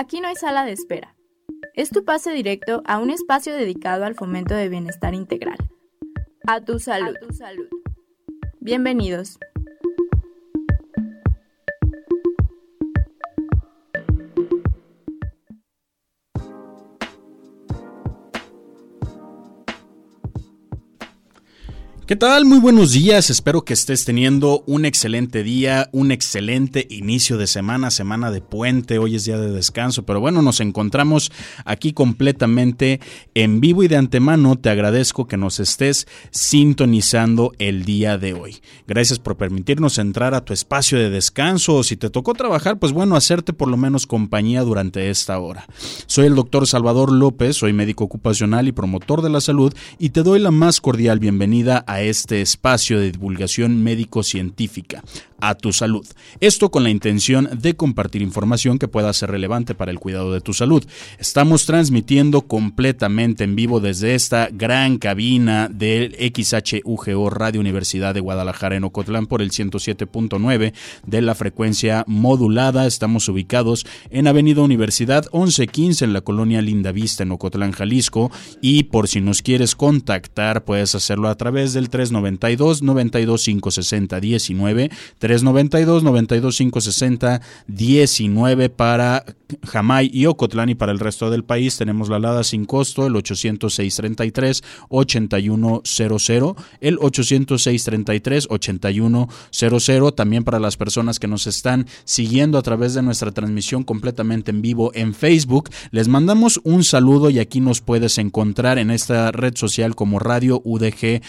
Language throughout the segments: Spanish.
Aquí no hay sala de espera. Es tu pase directo a un espacio dedicado al fomento de bienestar integral. A tu salud. A tu salud. Bienvenidos. ¿Qué tal? Muy buenos días. Espero que estés teniendo un excelente día, un excelente inicio de semana, semana de puente. Hoy es día de descanso, pero bueno, nos encontramos aquí completamente en vivo y de antemano te agradezco que nos estés sintonizando el día de hoy. Gracias por permitirnos entrar a tu espacio de descanso si te tocó trabajar, pues bueno, hacerte por lo menos compañía durante esta hora. Soy el doctor Salvador López, soy médico ocupacional y promotor de la salud y te doy la más cordial bienvenida a este espacio de divulgación médico-científica, a tu salud. Esto con la intención de compartir información que pueda ser relevante para el cuidado de tu salud. Estamos transmitiendo completamente en vivo desde esta gran cabina del XHUGO Radio Universidad de Guadalajara en Ocotlán por el 107.9 de la frecuencia modulada. Estamos ubicados en Avenida Universidad 1115 en la colonia Linda Vista en Ocotlán, Jalisco. Y por si nos quieres contactar, puedes hacerlo a través del 392 92 560 19 392 92 560 19 para Jamay y Ocotlán y para el resto del país. Tenemos la alada sin costo el 806 33 8100 el 806 33 8100 también para las personas que nos están siguiendo a través de nuestra transmisión completamente en vivo en Facebook les mandamos un saludo y aquí nos puedes encontrar en esta red social como Radio UDG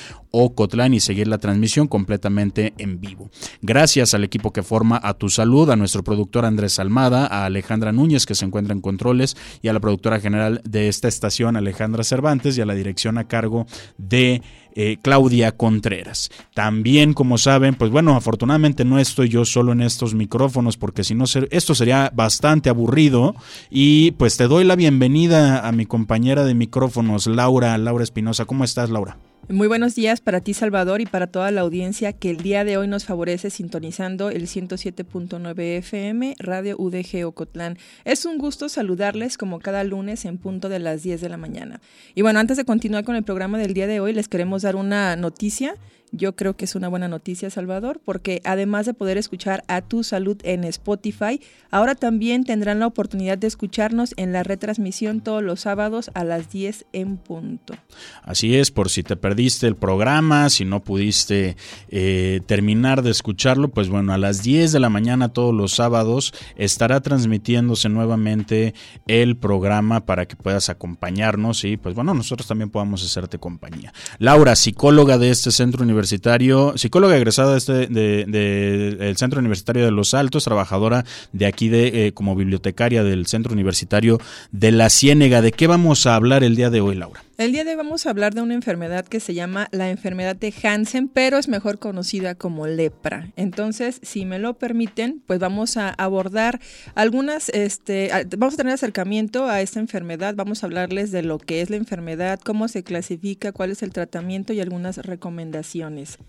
Ocotlán y seguir la transmisión completamente en vivo. Gracias al equipo que forma A Tu Salud, a nuestro productor Andrés Almada, a Alejandra Núñez que se encuentra en controles y a la productora general de esta estación Alejandra Cervantes y a la dirección a cargo de eh, Claudia Contreras. También, como saben, pues bueno, afortunadamente no estoy yo solo en estos micrófonos porque si no, esto sería bastante aburrido y pues te doy la bienvenida a mi compañera de micrófonos, Laura, Laura Espinosa. ¿Cómo estás, Laura? Muy buenos días para ti, Salvador, y para toda la audiencia que el día de hoy nos favorece sintonizando el 107.9 FM Radio UDG Ocotlán. Es un gusto saludarles como cada lunes en punto de las 10 de la mañana. Y bueno, antes de continuar con el programa del día de hoy, les queremos dar una noticia yo creo que es una buena noticia, Salvador, porque además de poder escuchar a Tu Salud en Spotify, ahora también tendrán la oportunidad de escucharnos en la retransmisión todos los sábados a las 10 en punto. Así es, por si te perdiste el programa, si no pudiste eh, terminar de escucharlo, pues bueno, a las 10 de la mañana todos los sábados estará transmitiéndose nuevamente el programa para que puedas acompañarnos y pues bueno, nosotros también podamos hacerte compañía. Laura, psicóloga de este centro universitario, universitario, psicóloga egresada este, del Centro Universitario de Los Altos, trabajadora de aquí de eh, como bibliotecaria del Centro Universitario de La Ciénega. ¿De qué vamos a hablar el día de hoy, Laura? El día de hoy vamos a hablar de una enfermedad que se llama la enfermedad de Hansen, pero es mejor conocida como lepra. Entonces, si me lo permiten, pues vamos a abordar algunas, este, vamos a tener acercamiento a esta enfermedad, vamos a hablarles de lo que es la enfermedad, cómo se clasifica, cuál es el tratamiento y algunas recomendaciones.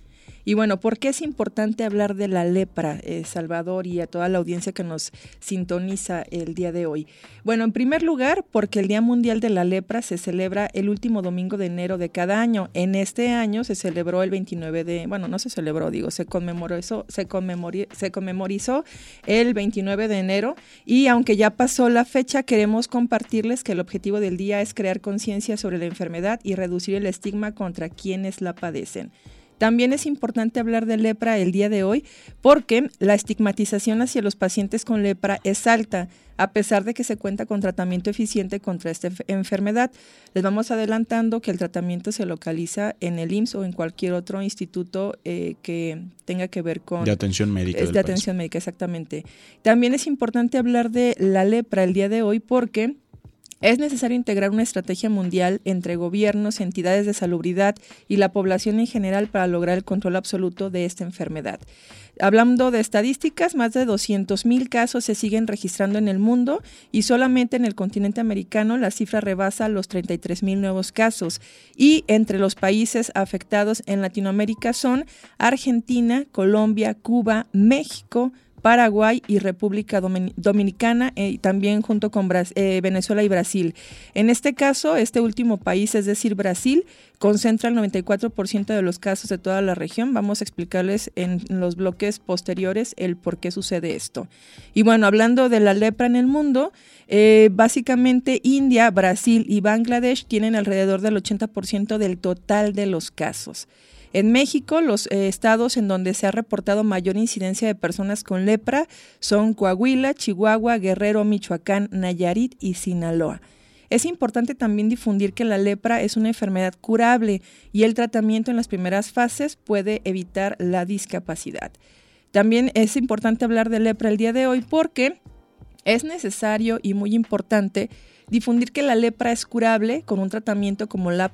Y bueno, ¿por qué es importante hablar de la lepra, eh, Salvador, y a toda la audiencia que nos sintoniza el día de hoy? Bueno, en primer lugar, porque el Día Mundial de la Lepra se celebra el último domingo de enero de cada año. En este año se celebró el 29 de, bueno, no se celebró, digo, se conmemorizó, se, se conmemorizó el 29 de enero y aunque ya pasó la fecha, queremos compartirles que el objetivo del día es crear conciencia sobre la enfermedad y reducir el estigma contra quienes la padecen. También es importante hablar de lepra el día de hoy porque la estigmatización hacia los pacientes con lepra es alta, a pesar de que se cuenta con tratamiento eficiente contra esta enfermedad. Les vamos adelantando que el tratamiento se localiza en el IMSS o en cualquier otro instituto eh, que tenga que ver con... De atención médica. de atención médica, exactamente. También es importante hablar de la lepra el día de hoy porque es necesario integrar una estrategia mundial entre gobiernos, entidades de salubridad y la población en general para lograr el control absoluto de esta enfermedad. Hablando de estadísticas, más de 200.000 casos se siguen registrando en el mundo y solamente en el continente americano la cifra rebasa los 33.000 nuevos casos. Y entre los países afectados en Latinoamérica son Argentina, Colombia, Cuba, México, Paraguay y República Dominicana, y también junto con Venezuela y Brasil. En este caso, este último país, es decir, Brasil, concentra el 94% de los casos de toda la región. Vamos a explicarles en los bloques posteriores el por qué sucede esto. Y bueno, hablando de la lepra en el mundo, eh, básicamente India, Brasil y Bangladesh tienen alrededor del 80% del total de los casos. En México, los eh, estados en donde se ha reportado mayor incidencia de personas con lepra son Coahuila, Chihuahua, Guerrero, Michoacán, Nayarit y Sinaloa. Es importante también difundir que la lepra es una enfermedad curable y el tratamiento en las primeras fases puede evitar la discapacidad. También es importante hablar de lepra el día de hoy porque es necesario y muy importante difundir que la lepra es curable con un tratamiento como la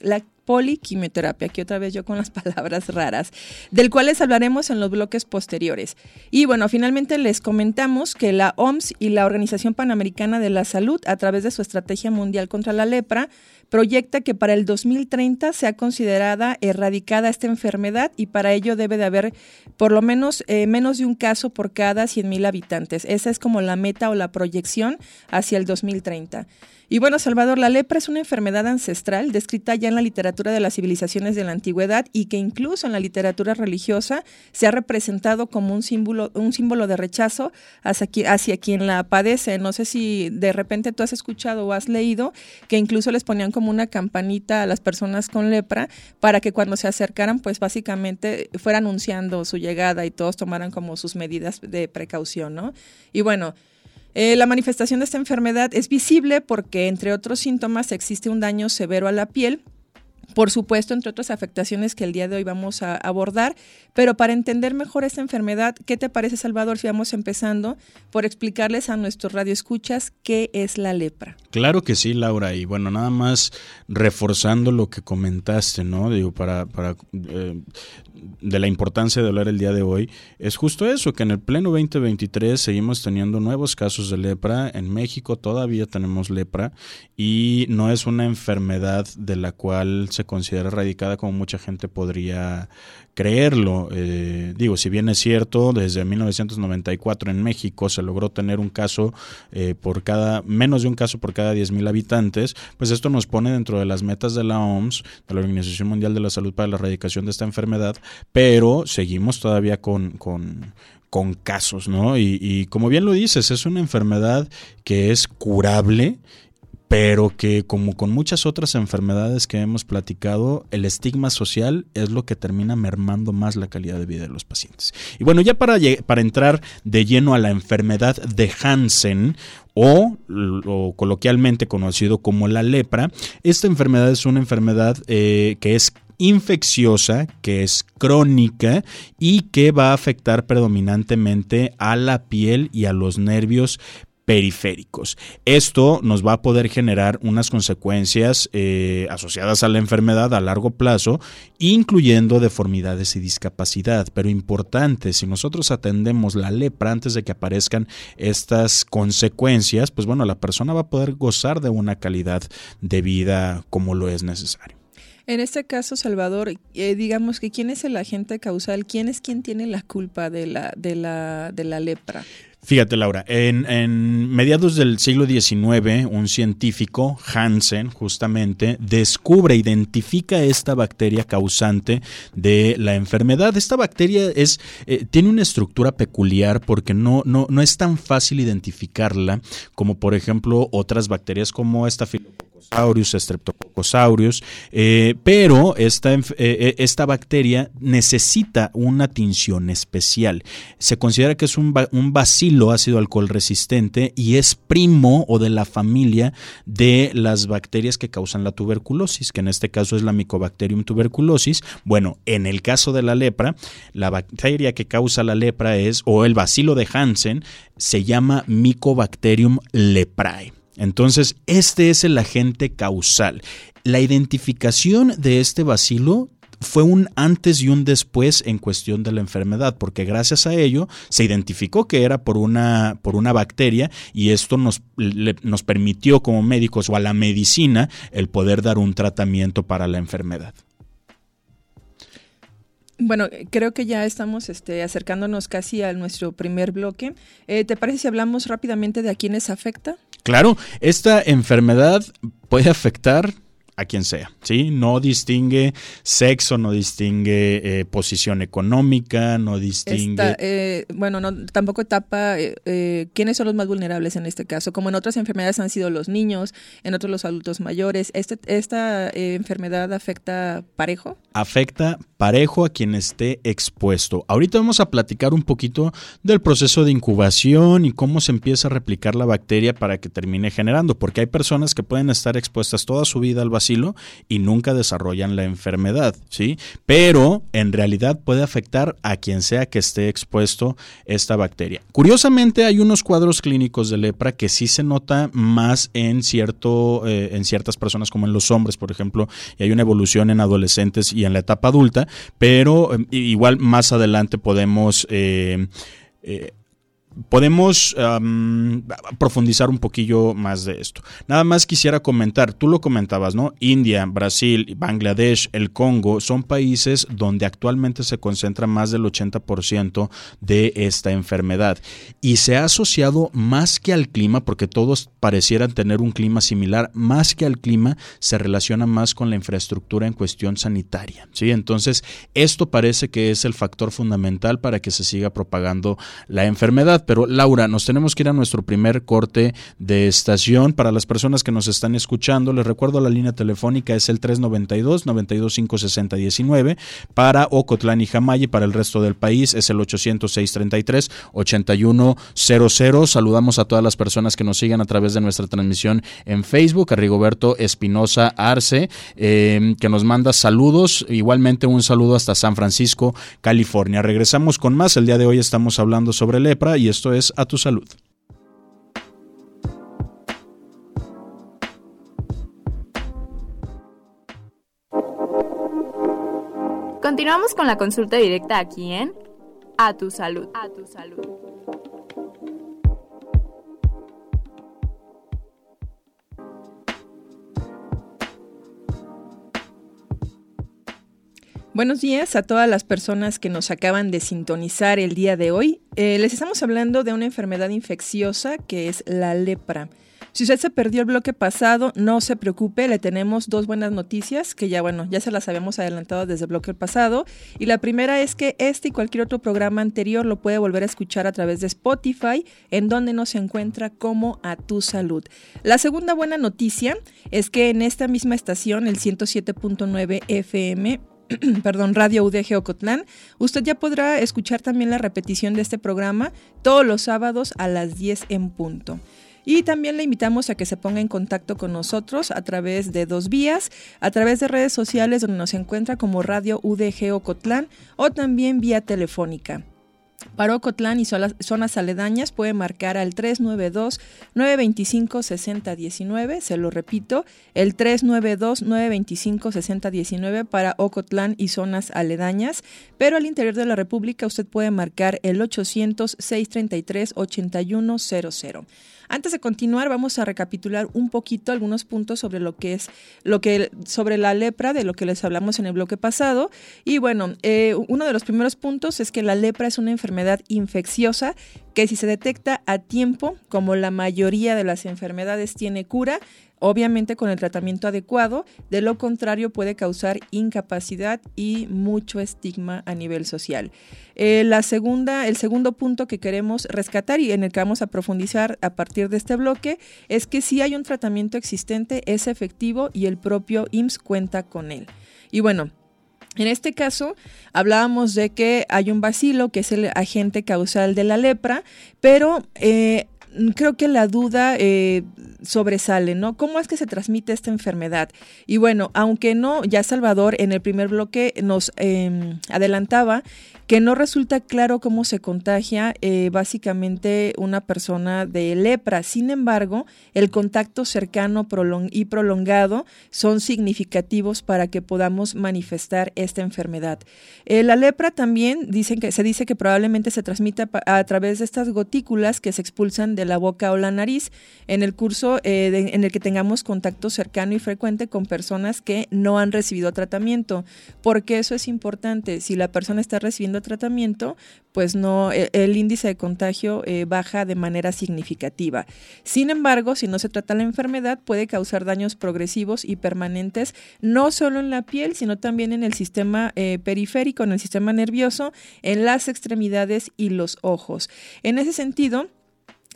la poliquimioterapia, aquí otra vez yo con las palabras raras, del cual les hablaremos en los bloques posteriores. Y bueno, finalmente les comentamos que la OMS y la Organización Panamericana de la Salud, a través de su Estrategia Mundial contra la Lepra, proyecta que para el 2030 sea considerada erradicada esta enfermedad y para ello debe de haber por lo menos eh, menos de un caso por cada 100.000 habitantes. Esa es como la meta o la proyección hacia el 2030. Y bueno, Salvador, la lepra es una enfermedad ancestral descrita ya en la literatura de las civilizaciones de la antigüedad y que incluso en la literatura religiosa se ha representado como un símbolo, un símbolo de rechazo hacia, hacia quien la padece. No sé si de repente tú has escuchado o has leído que incluso les ponían como una campanita a las personas con lepra para que cuando se acercaran, pues básicamente fuera anunciando su llegada y todos tomaran como sus medidas de precaución, ¿no? Y bueno, eh, la manifestación de esta enfermedad es visible porque, entre otros síntomas, existe un daño severo a la piel, por supuesto, entre otras afectaciones que el día de hoy vamos a abordar, pero para entender mejor esta enfermedad, ¿qué te parece, Salvador, si vamos empezando por explicarles a nuestros radioescuchas qué es la lepra? Claro que sí, Laura, y bueno, nada más reforzando lo que comentaste, ¿no? Digo, para, para eh, de la importancia de hablar el día de hoy, es justo eso, que en el pleno 2023 seguimos teniendo nuevos casos de lepra, en México todavía tenemos lepra, y no es una enfermedad de la cual se considera erradicada como mucha gente podría creerlo. Eh, digo, si bien es cierto, desde 1994 en México se logró tener un caso eh, por cada, menos de un caso por cada 10.000 habitantes, pues esto nos pone dentro de las metas de la OMS, de la Organización Mundial de la Salud para la erradicación de esta enfermedad, pero seguimos todavía con, con con casos, ¿no? Y, y, como bien lo dices, es una enfermedad que es curable pero que como con muchas otras enfermedades que hemos platicado, el estigma social es lo que termina mermando más la calidad de vida de los pacientes. Y bueno, ya para, para entrar de lleno a la enfermedad de Hansen, o, coloquialmente conocido como la lepra, esta enfermedad es una enfermedad eh, que es infecciosa, que es crónica y que va a afectar predominantemente a la piel y a los nervios periféricos. Esto nos va a poder generar unas consecuencias eh, asociadas a la enfermedad a largo plazo, incluyendo deformidades y discapacidad. Pero importante, si nosotros atendemos la lepra antes de que aparezcan estas consecuencias, pues bueno, la persona va a poder gozar de una calidad de vida como lo es necesario. En este caso, Salvador, eh, digamos que quién es el agente causal, quién es quien tiene la culpa de la, de la, de la lepra. Fíjate, Laura, en, mediados del siglo XIX, un científico, Hansen, justamente, descubre, identifica esta bacteria causante de la enfermedad. Esta bacteria es, eh, tiene una estructura peculiar porque no, no, no es tan fácil identificarla como, por ejemplo, otras bacterias como esta Streptococcus aureus, eh, pero esta, eh, eh, esta, bacteria necesita una tinción especial. Se considera que es un, un bacilo ácido alcohol resistente y es primo o de la familia de las bacterias que causan la tuberculosis, que en este caso es la Mycobacterium tuberculosis. Bueno, en el caso de la lepra, la bacteria que causa la lepra es, o el bacilo de Hansen, se llama Mycobacterium leprae. Entonces, este es el agente causal. La identificación de este bacilo fue un antes y un después en cuestión de la enfermedad, porque gracias a ello se identificó que era por una, por una bacteria y esto nos, nos permitió como médicos o a la medicina el poder dar un tratamiento para la enfermedad. Bueno, creo que ya estamos este, acercándonos casi a nuestro primer bloque. Eh, ¿Te parece si hablamos rápidamente de a quiénes afecta? Claro, esta enfermedad puede afectar a quien sea, ¿sí? No distingue sexo, no distingue eh, posición económica, no distingue... Eh, bueno, no, tampoco etapa eh, quiénes son los más vulnerables en este caso. Como en otras enfermedades han sido los niños, en otros los adultos mayores. Este, ¿Esta enfermedad afecta parejo? Afecta parejo a quien esté expuesto. Ahorita vamos a platicar un poquito del proceso de incubación y cómo se empieza a replicar la bacteria para que termine generando, porque hay personas que pueden estar expuestas toda su vida al vacío y nunca desarrollan la enfermedad, ¿sí? Pero en realidad puede afectar a quien sea que esté expuesto esta bacteria. Curiosamente hay unos cuadros clínicos de lepra que sí se nota más en cierto eh, en ciertas personas como en los hombres, por ejemplo, y hay una evolución en adolescentes y en la etapa adulta, pero eh, igual más adelante podemos eh, podemos profundizar un poquillo más de esto. Nada más quisiera comentar, tú lo comentabas, ¿no? India, Brasil, Bangladesh, el Congo son países donde actualmente se concentra más del 80% de esta enfermedad y se ha asociado más que al clima, porque todos parecieran tener un clima similar, más que al clima se relaciona más con la infraestructura en cuestión sanitaria, ¿sí? Entonces, esto parece que es el factor fundamental para que se siga propagando la enfermedad pero Laura, nos tenemos que ir a nuestro primer corte de estación. Para las personas que nos están escuchando, les recuerdo la línea telefónica es el 392 925 6019 para Ocotlán y Jamay para el resto del país es el 806 33 8100. Saludamos a todas las personas que nos siguen a través de nuestra transmisión en Facebook, a Rigoberto Espinosa Arce, eh, que nos manda saludos, igualmente un saludo hasta San Francisco, California. Regresamos con más. El día de hoy estamos hablando sobre lepra y esto es A Tu Salud. Continuamos con la consulta directa aquí en A Tu Salud. A Tu Salud. Buenos días a todas las personas que nos acaban de sintonizar el día de hoy. Eh, les estamos hablando de una enfermedad infecciosa que es la lepra. Si usted se perdió el bloque pasado, no se preocupe, le tenemos dos buenas noticias que ya, bueno, ya se las habíamos adelantado desde el bloque pasado. Y la primera es que este y cualquier otro programa anterior lo puede volver a escuchar a través de Spotify, en donde nos encuentra como A Tu Salud. La segunda buena noticia es que en esta misma estación, el 107.9 FM, perdón, Radio UDG Ocotlán, usted ya podrá escuchar también la repetición de este programa todos los sábados a las 10 en punto. Y también le invitamos a que se ponga en contacto con nosotros a través de dos vías, a través de redes sociales donde nos encuentra como Radio UDG Ocotlán o también vía telefónica. Para Ocotlán y zonas aledañas puede marcar al 392-925-6019, se lo repito, el 392-925-6019 para Ocotlán y zonas aledañas, pero al interior de la República usted puede marcar el 800-633-8100. Antes de continuar, vamos a recapitular un poquito algunos puntos sobre lo que es lo que sobre la lepra, de lo que les hablamos en el bloque pasado. Y bueno, eh, uno de los primeros puntos es que la lepra es una enfermedad infecciosa que si se detecta a tiempo, como la mayoría de las enfermedades tiene cura, obviamente con el tratamiento adecuado, de lo contrario puede causar incapacidad y mucho estigma a nivel social. Eh, la segunda, el segundo punto que queremos rescatar y en el que vamos a profundizar a partir de este bloque es que si hay un tratamiento existente, es efectivo y el propio IMSS cuenta con él. Y bueno, en este caso, hablábamos de que hay un bacilo, que es el agente causal de la lepra, pero eh, creo que la duda eh, sobresale, ¿no? ¿Cómo es que se transmite esta enfermedad? Y bueno, aunque no, ya Salvador en el primer bloque nos em, adelantaba que no resulta claro cómo se contagia eh, básicamente una persona de lepra. Sin embargo, el contacto cercano y prolongado son significativos para que podamos manifestar esta enfermedad. Eh, la lepra también dicen que se dice que probablemente se transmite a, través de estas gotículas que se expulsan de la boca o la nariz. En el curso eh, en el que tengamos contacto cercano y frecuente con personas que no han recibido tratamiento, porque eso es importante. Si la persona está recibiendo tratamiento, pues no, e, el, índice de contagio eh, baja de manera significativa. Sin embargo, si no se trata la enfermedad, puede causar daños progresivos y permanentes, no solo en la piel, sino también en el sistema eh, periférico, en el sistema nervioso, en las extremidades y los ojos. En ese sentido,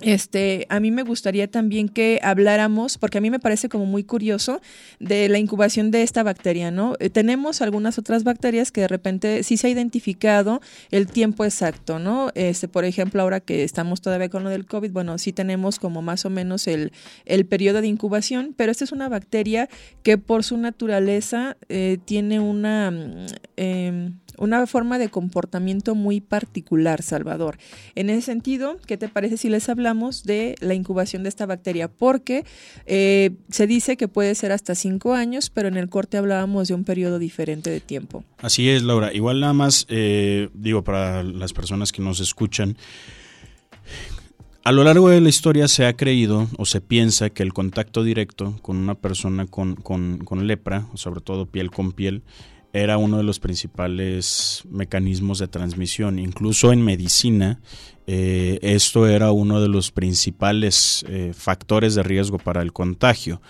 este, a mí me gustaría también que habláramos, porque a mí me parece como muy curioso, de la incubación de esta bacteria, ¿no? Eh, tenemos algunas otras bacterias que de repente sí se ha identificado el tiempo exacto, ¿no? Este, por ejemplo, ahora que estamos todavía con lo del COVID, bueno, sí tenemos como más o menos el, el periodo de incubación, pero esta es una bacteria que por su naturaleza eh, tiene una... Eh, una forma de comportamiento muy particular, Salvador. En ese sentido, ¿qué te parece si les hablamos de la incubación de esta bacteria? Porque eh, se dice que puede ser hasta cinco años, pero en el corte hablábamos de un periodo diferente de tiempo. Así es, Laura. Igual nada más, eh, digo, para las personas que nos escuchan, a lo largo de la historia se ha creído o se piensa que el contacto directo con una persona con, con, con lepra, sobre todo piel con piel, era uno de los principales mecanismos de transmisión. Incluso en medicina, eh, esto era uno de los principales eh, factores de riesgo para el contagio.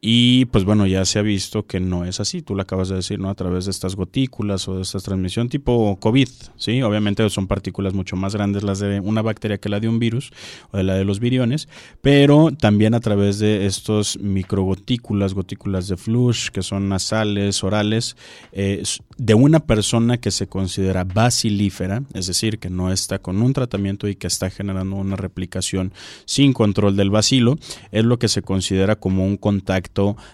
Y pues bueno, ya se ha visto que no es así, tú lo acabas de decir, ¿no? A través de estas gotículas o de esta transmisión tipo COVID, ¿sí? Obviamente son partículas mucho más grandes las de una bacteria que la de un virus o de la de los viriones, pero también a través de estos microgotículas, gotículas de flush, que son nasales, orales, eh, de una persona que se considera basilífera, es decir, que no está con un tratamiento y que está generando una replicación sin control del bacilo, es lo que se considera como un contacto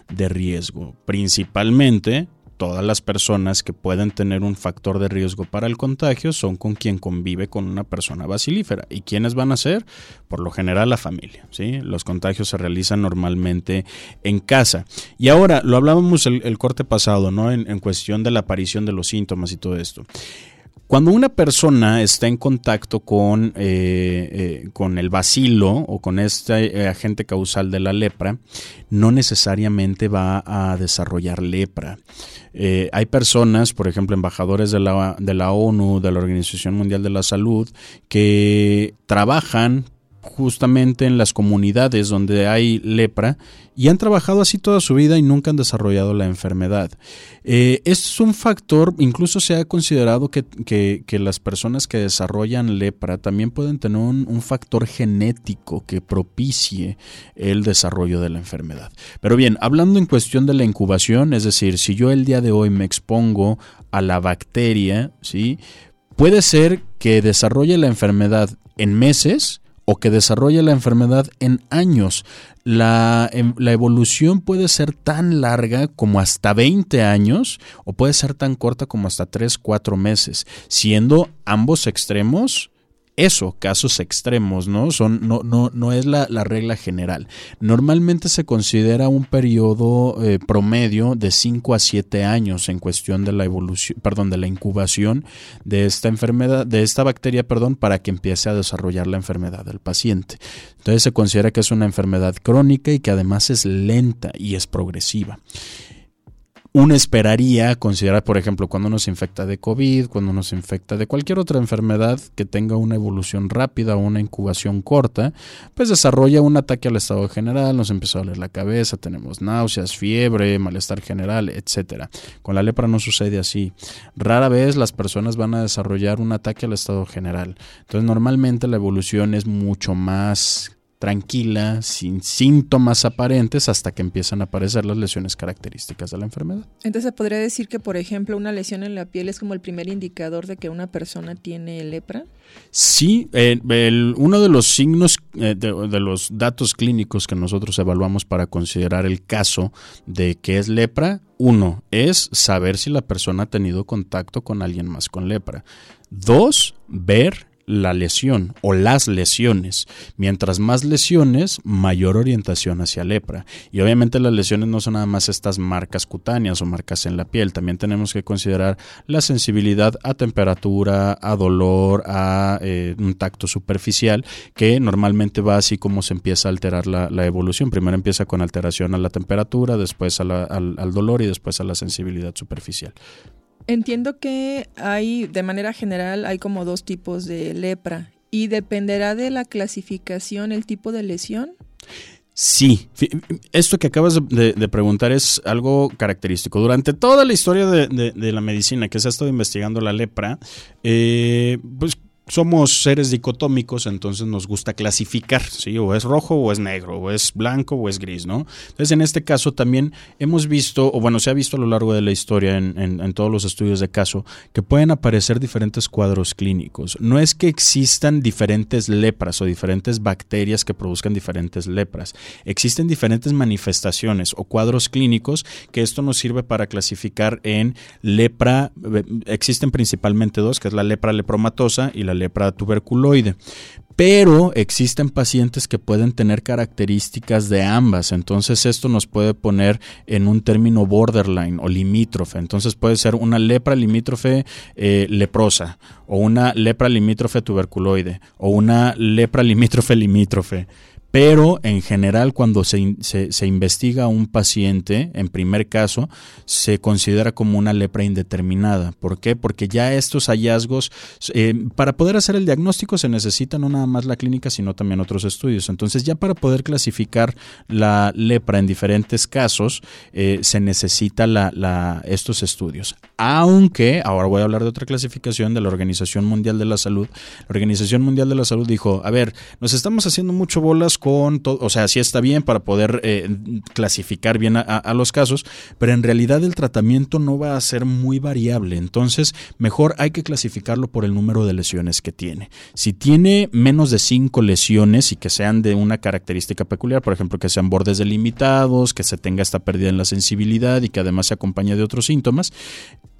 de riesgo. Principalmente, todas las personas que pueden tener un factor de riesgo para el contagio son con quien convive con una persona basilífera. ¿Y quiénes van a ser? Por lo general la familia. ¿sí? Los contagios se realizan normalmente en casa. Y ahora, lo hablábamos el, corte pasado, ¿no? En, en cuestión de la aparición de los síntomas y todo esto. Cuando una persona está en contacto con, eh, eh, con el bacilo o con este eh, agente causal de la lepra, no necesariamente va a desarrollar lepra. hay personas, por ejemplo, embajadores de la, de la ONU, de la Organización Mundial de la Salud, que trabajan justamente en las comunidades donde hay lepra y han trabajado así toda su vida y nunca han desarrollado la enfermedad. Eh, este es un factor, incluso se ha considerado que, las personas que desarrollan lepra también pueden tener un, factor genético que propicie el desarrollo de la enfermedad. Pero bien, hablando en cuestión de la incubación, es decir, si yo el día de hoy me expongo a la bacteria, ¿sí? puede ser que desarrolle la enfermedad en meses, o que desarrolle la enfermedad en años. La, em, la, evolución puede ser tan larga como hasta 20 años o puede ser tan corta como hasta 3, 4 meses, siendo ambos extremos eso, casos extremos, ¿no? Son, no, no, no es la, regla general. Normalmente se considera un periodo eh, promedio de 5 a 7 años en cuestión de la evolución, perdón, de la incubación de esta enfermedad, de esta bacteria, perdón, para que empiece a desarrollar la enfermedad del paciente. Entonces se considera que es una enfermedad crónica y que además es lenta y es progresiva uno esperaría considerar, por ejemplo, cuando uno se infecta de COVID, cuando uno se infecta de cualquier otra enfermedad que tenga una evolución rápida o una incubación corta, pues desarrolla un ataque al estado general, nos empieza a doler la cabeza, tenemos náuseas, fiebre, malestar general, etcétera. Con la lepra no sucede así. Rara vez las personas van a desarrollar un ataque al estado general. Entonces, normalmente la evolución es mucho más tranquila, sin síntomas aparentes, hasta que empiezan a aparecer las lesiones características de la enfermedad. Entonces, ¿podría decir que, por ejemplo, una lesión en la piel es como el primer indicador de que una persona tiene lepra? Sí, eh, uno de los signos, eh, de, los datos clínicos que nosotros evaluamos para considerar el caso de que es lepra, uno es saber si la persona ha tenido contacto con alguien más con lepra. Dos, ver la lesión o las lesiones. Mientras más lesiones, mayor orientación hacia lepra. Y obviamente las lesiones no son nada más estas marcas cutáneas o marcas en la piel. También tenemos que considerar la sensibilidad a temperatura, a dolor, a eh, un tacto superficial, que normalmente va así como se empieza a alterar la, evolución. Primero empieza con alteración a la temperatura, después al, al dolor y después a la sensibilidad superficial. Entiendo que hay, de manera general, hay como dos tipos de lepra y dependerá de la clasificación el tipo de lesión. Sí, esto que acabas de, preguntar es algo característico. Durante toda la historia de, la medicina que se ha estado investigando la lepra, eh, pues somos seres dicotómicos, entonces nos gusta clasificar, ¿sí? O es rojo o es negro, o es blanco o es gris, ¿no? Entonces, en este caso también hemos visto, o bueno, se ha visto a lo largo de la historia en, todos los estudios de caso, que pueden aparecer diferentes cuadros clínicos. No es que existan diferentes lepras o diferentes bacterias que produzcan diferentes lepras. Existen diferentes manifestaciones o cuadros clínicos que esto nos sirve para clasificar en lepra. Eh, existen principalmente dos, que es la lepra lepromatosa y la lepra tuberculoide. Pero existen pacientes que pueden tener características de ambas, entonces esto nos puede poner en un término borderline o limítrofe. Entonces puede ser una lepra limítrofe eh, leprosa, o una lepra limítrofe tuberculoide, o una lepra limítrofe limítrofe pero en general cuando se, se, investiga a un paciente, en primer caso, se considera como una lepra indeterminada. ¿Por qué? Porque ya estos hallazgos, eh, para poder hacer el diagnóstico se necesita no nada más la clínica, sino también otros estudios. Entonces ya para poder clasificar la lepra en diferentes casos, eh, se necesita la, la, estos estudios. Aunque, ahora voy a hablar de otra clasificación de la Organización Mundial de la Salud. La Organización Mundial de la Salud dijo, a ver, nos estamos haciendo mucho bolas con o sea, sí está bien para poder eh, clasificar bien a, los casos, pero en realidad el tratamiento no va a ser muy variable, entonces mejor hay que clasificarlo por el número de lesiones que tiene. Si tiene menos de cinco lesiones y que sean de una característica peculiar, por ejemplo, que sean bordes delimitados, que se tenga esta pérdida en la sensibilidad y que además se acompañe de otros síntomas,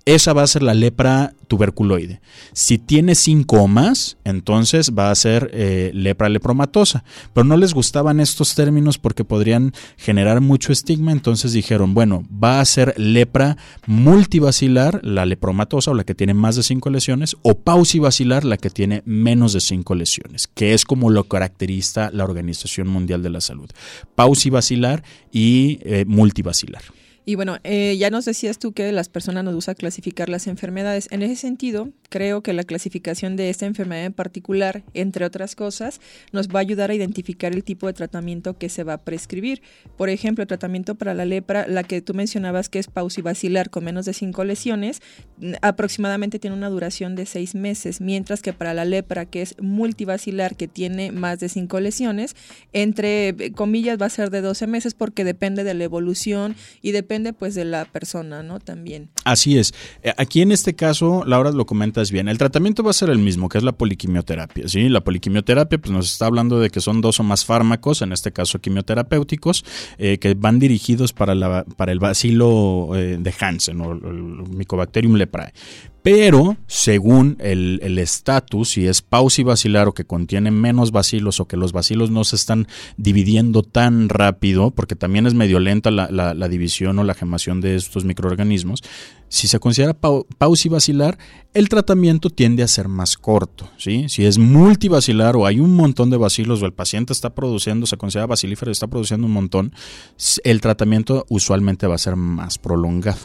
esa va a ser la lepra tuberculoide. Si tiene cinco o más, entonces va a ser eh, lepra lepromatosa. Pero no les gustaban estos términos porque podrían generar mucho estigma, entonces dijeron, bueno, va a ser lepra multivacilar, la lepromatosa o la que tiene más de cinco lesiones, o pausivacilar, la que tiene menos de cinco lesiones, que es como lo caracteriza la Organización Mundial de la Salud. Pausivacilar y eh, multivacilar. Y bueno, eh, ya nos decías tú que las personas nos gusta clasificar las enfermedades. En ese sentido, creo que la clasificación de esta enfermedad en particular, entre otras cosas, nos va a ayudar a identificar el tipo de tratamiento que se va a prescribir. Por ejemplo, el tratamiento para la lepra, la que tú mencionabas que es pausivacilar con menos de cinco lesiones, aproximadamente tiene una duración de seis meses, mientras que para la lepra, que es multivacilar, que tiene más de cinco lesiones, entre eh, comillas va a ser de 12 meses porque depende de la evolución y depende depende pues de la persona, ¿no? También. Así es. Eh, aquí en este caso, Laura lo comentas bien, el tratamiento va a ser el mismo, que es la poliquimioterapia, ¿sí? La poliquimioterapia pues nos está hablando de que son dos o más fármacos, en este caso quimioterapéuticos, eh, que van dirigidos para, la, para el bacilo eh, de Hansen o el Mycobacterium leprae. Pero, según el estatus, si es pausivacilar o que contiene menos bacilos o que los bacilos no se están dividiendo tan rápido, porque también es medio lenta la, la, división o la gemación de estos microorganismos, si se considera pausivacilar, el tratamiento tiende a ser más corto. ¿sí? Si es multivacilar o hay un montón de bacilos o el paciente está produciendo, se considera bacilífero y está produciendo un montón, el tratamiento usualmente va a ser más prolongado.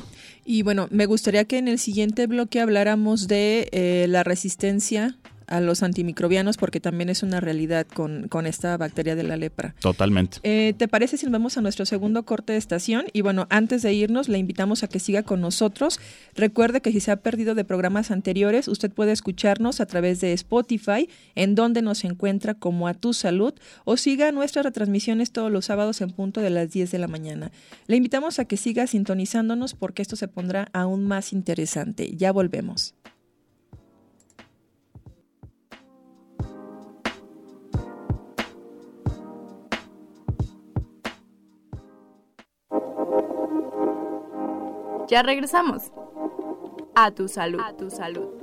Y bueno, me gustaría que en el siguiente bloque habláramos de eh, la resistencia a los antimicrobianos porque también es una realidad con, con esta bacteria de la lepra. Totalmente. Eh, ¿Te parece si nos vamos a nuestro segundo corte de estación? Y bueno, antes de irnos, le invitamos a que siga con nosotros. Recuerde que si se ha perdido de programas anteriores, usted puede escucharnos a través de Spotify, en donde nos encuentra como a tu salud, o siga nuestras retransmisiones todos los sábados en punto de las 10 de la mañana. Le invitamos a que siga sintonizándonos porque esto se pondrá aún más interesante. Ya volvemos. Ya regresamos. A tu salud. A tu salud.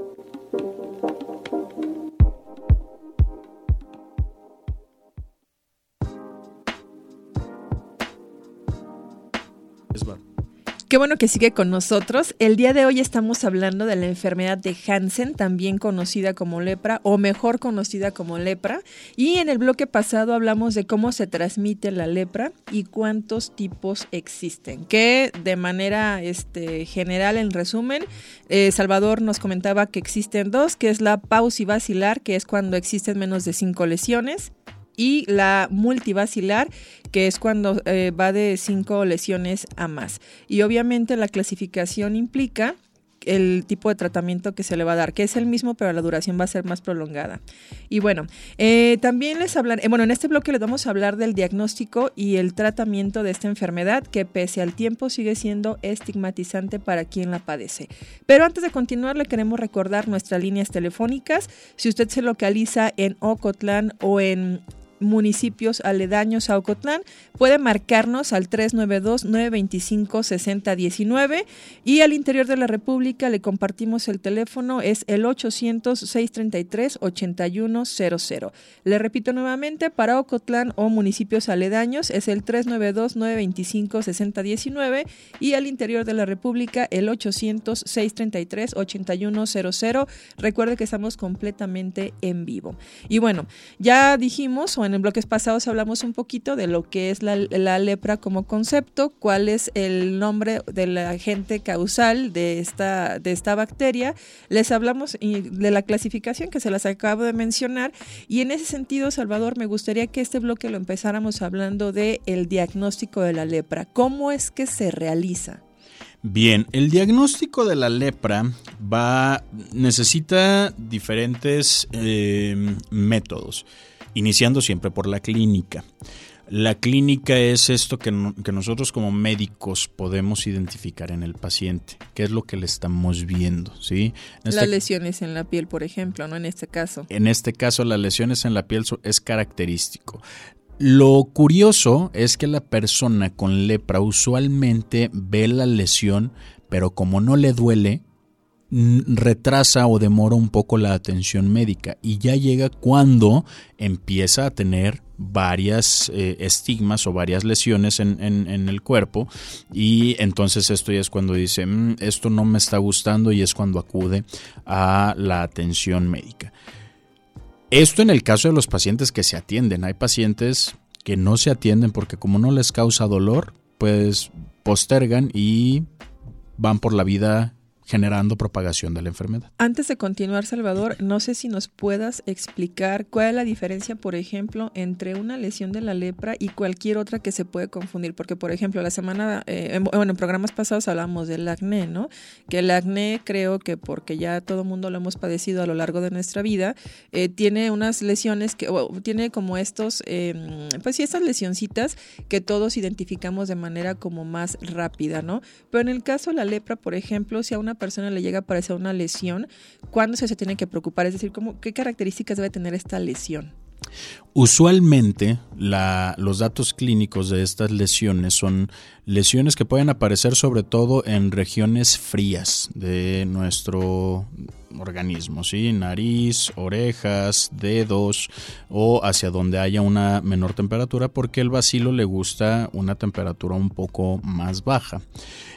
Qué bueno que sigue con nosotros. El día de hoy estamos hablando de la enfermedad de Hansen, también conocida como lepra o mejor conocida como lepra. Y en el bloque pasado hablamos de cómo se transmite la lepra y cuántos tipos existen. Que de manera este, general, en resumen, eh, Salvador nos comentaba que existen dos, que es la pausivacilar, que es cuando existen menos de cinco lesiones, y la multivacilar, que es cuando eh, va de cinco lesiones a más. Y obviamente la clasificación implica el tipo de tratamiento que se le va a dar, que es el mismo, pero la duración va a ser más prolongada. Y bueno, eh, también les hablaré, eh, bueno, en este bloque les vamos a hablar del diagnóstico y el tratamiento de esta enfermedad, que pese al tiempo sigue siendo estigmatizante para quien la padece. Pero antes de continuar, le queremos recordar nuestras líneas telefónicas. Si usted se localiza en Ocotlán o en municipios aledaños a Ocotlán, puede marcarnos al 392-925-6019 y al interior de la República le compartimos el teléfono, es el 800-633-8100. Le repito nuevamente, para Ocotlán o municipios aledaños es el 392-925-6019 y al interior de la República el 800-633-8100. Recuerde que estamos completamente en vivo. Y bueno, ya dijimos, o en bloques pasados hablamos un poquito de lo que es la, lepra como concepto, cuál es el nombre del agente causal de esta, de esta bacteria. Les hablamos de la clasificación que se las acabo de mencionar. Y en ese sentido, Salvador, me gustaría que este bloque lo empezáramos hablando de el diagnóstico de la lepra. ¿Cómo es que se realiza? Bien, el diagnóstico de la lepra va necesita diferentes eh, métodos iniciando siempre por la clínica. La clínica es esto que, nosotros como médicos podemos identificar en el paciente, qué es lo que le estamos viendo, ¿sí? las lesiones en la piel, por ejemplo, ¿no? En este caso. En este caso, las lesiones en la piel es característico. Lo curioso es que la persona con lepra usualmente ve la lesión, pero como no le duele, retrasa o demora un poco la atención médica y ya llega cuando empieza a tener varias eh, estigmas o varias lesiones en, el cuerpo y entonces esto ya es cuando dice mm, esto no me está gustando y es cuando acude a la atención médica. Esto en el caso de los pacientes que se atienden. Hay pacientes que no se atienden porque como no les causa dolor, pues postergan y van por la vida generando propagación de la enfermedad. Antes de continuar, Salvador, no sé si nos puedas explicar cuál es la diferencia, por ejemplo, entre una lesión de la lepra y cualquier otra que se puede confundir, porque, por ejemplo, la semana, eh, bueno, en programas pasados hablamos del acné, ¿no? Que el acné creo que porque ya todo el mundo lo hemos padecido a lo largo de nuestra vida, eh, tiene unas lesiones que, tiene como estos, em, pues sí, estas lesioncitas que todos identificamos de manera como más rápida, ¿no? Pero en el caso de la lepra, por ejemplo, si a una persona le llega a aparecer una lesión, ¿cuándo se, tiene que preocupar? Es decir, ¿cómo, ¿qué características debe tener esta lesión? Usualmente los datos clínicos de estas lesiones son lesiones que pueden aparecer sobre todo en regiones frías de nuestro organismo, ¿sí? nariz, orejas, dedos o hacia donde haya una menor temperatura porque el vacilo le gusta una temperatura un poco más baja.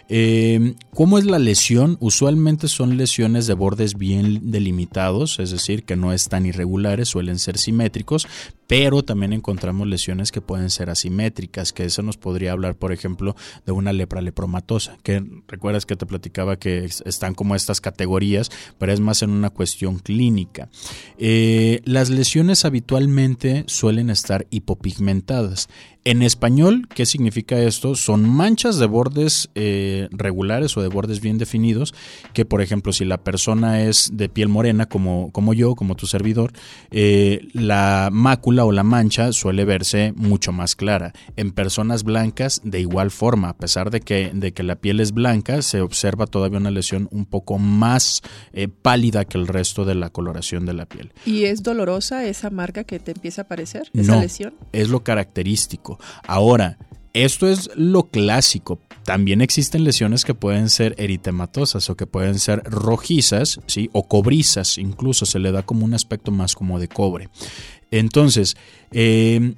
Eh, ¿Cómo es la lesión? Usualmente son lesiones de bordes bien delimitados, es decir, que no están irregulares, suelen ser simétricos, pero también encontramos lesiones que pueden ser asimétricas, que eso nos podría hablar, por ejemplo, de una lepra lepromatosa, que recuerdas que te platicaba que están como estas categorías, pero es más en una cuestión clínica. Eh, las lesiones habitualmente suelen estar hipopigmentadas. En español, ¿qué significa esto? Son manchas de bordes eh, regulares o de bordes bien definidos, que por ejemplo, si la persona es de piel morena, como, como yo, como tu servidor, eh, la mácula o la mancha suele verse mucho más clara. En personas blancas, de igual forma, a pesar de que, de que la piel es blanca, se observa todavía una lesión un poco más eh, pálida que el resto de la coloración de la piel. ¿Y es dolorosa esa marca que te empieza a aparecer, esa no, lesión? Es lo característico. Ahora, esto es lo clásico. También existen lesiones que pueden ser eritematosas o que pueden ser rojizas, ¿sí? O cobrizas, incluso se le da como un aspecto más como de cobre. Entonces, eh,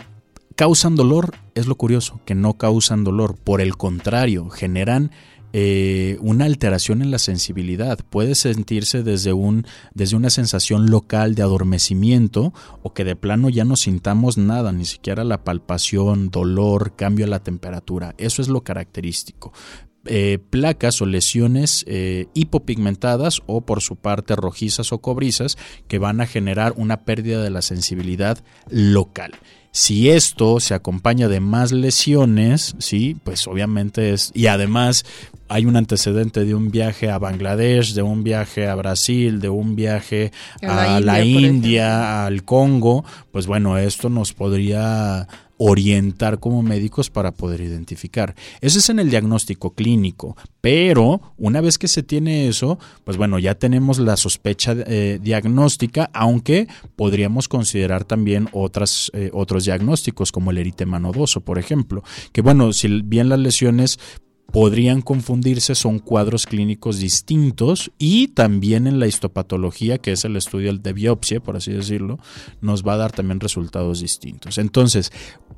¿Causan dolor? Es lo curioso, que no causan dolor. Por el contrario, generan eh, una alteración en la sensibilidad. Puede sentirse desde, un, desde una sensación local de adormecimiento o que de plano ya no sintamos nada, ni siquiera la palpación, dolor, cambio a la temperatura. Eso es lo característico. Eh, placas o lesiones eh, hipopigmentadas o por su parte rojizas o cobrizas que van a generar una pérdida de la sensibilidad local. Si esto se acompaña de más lesiones, sí, pues obviamente es y además hay un antecedente de un viaje a Bangladesh, de un viaje a Brasil, de un viaje a, la India al Congo, pues bueno, esto nos podría orientar como médicos para poder identificar. Ese es en el diagnóstico clínico, pero una vez que se tiene eso, pues bueno, ya tenemos la sospecha eh, diagnóstica, aunque podríamos considerar también otras, eh, otros diagnósticos como el eritema nodoso, por ejemplo, que bueno, si bien las lesiones podrían confundirse, son cuadros clínicos distintos y también en la histopatología, que es el estudio de biopsia, por así decirlo, nos va a dar también resultados distintos. Entonces,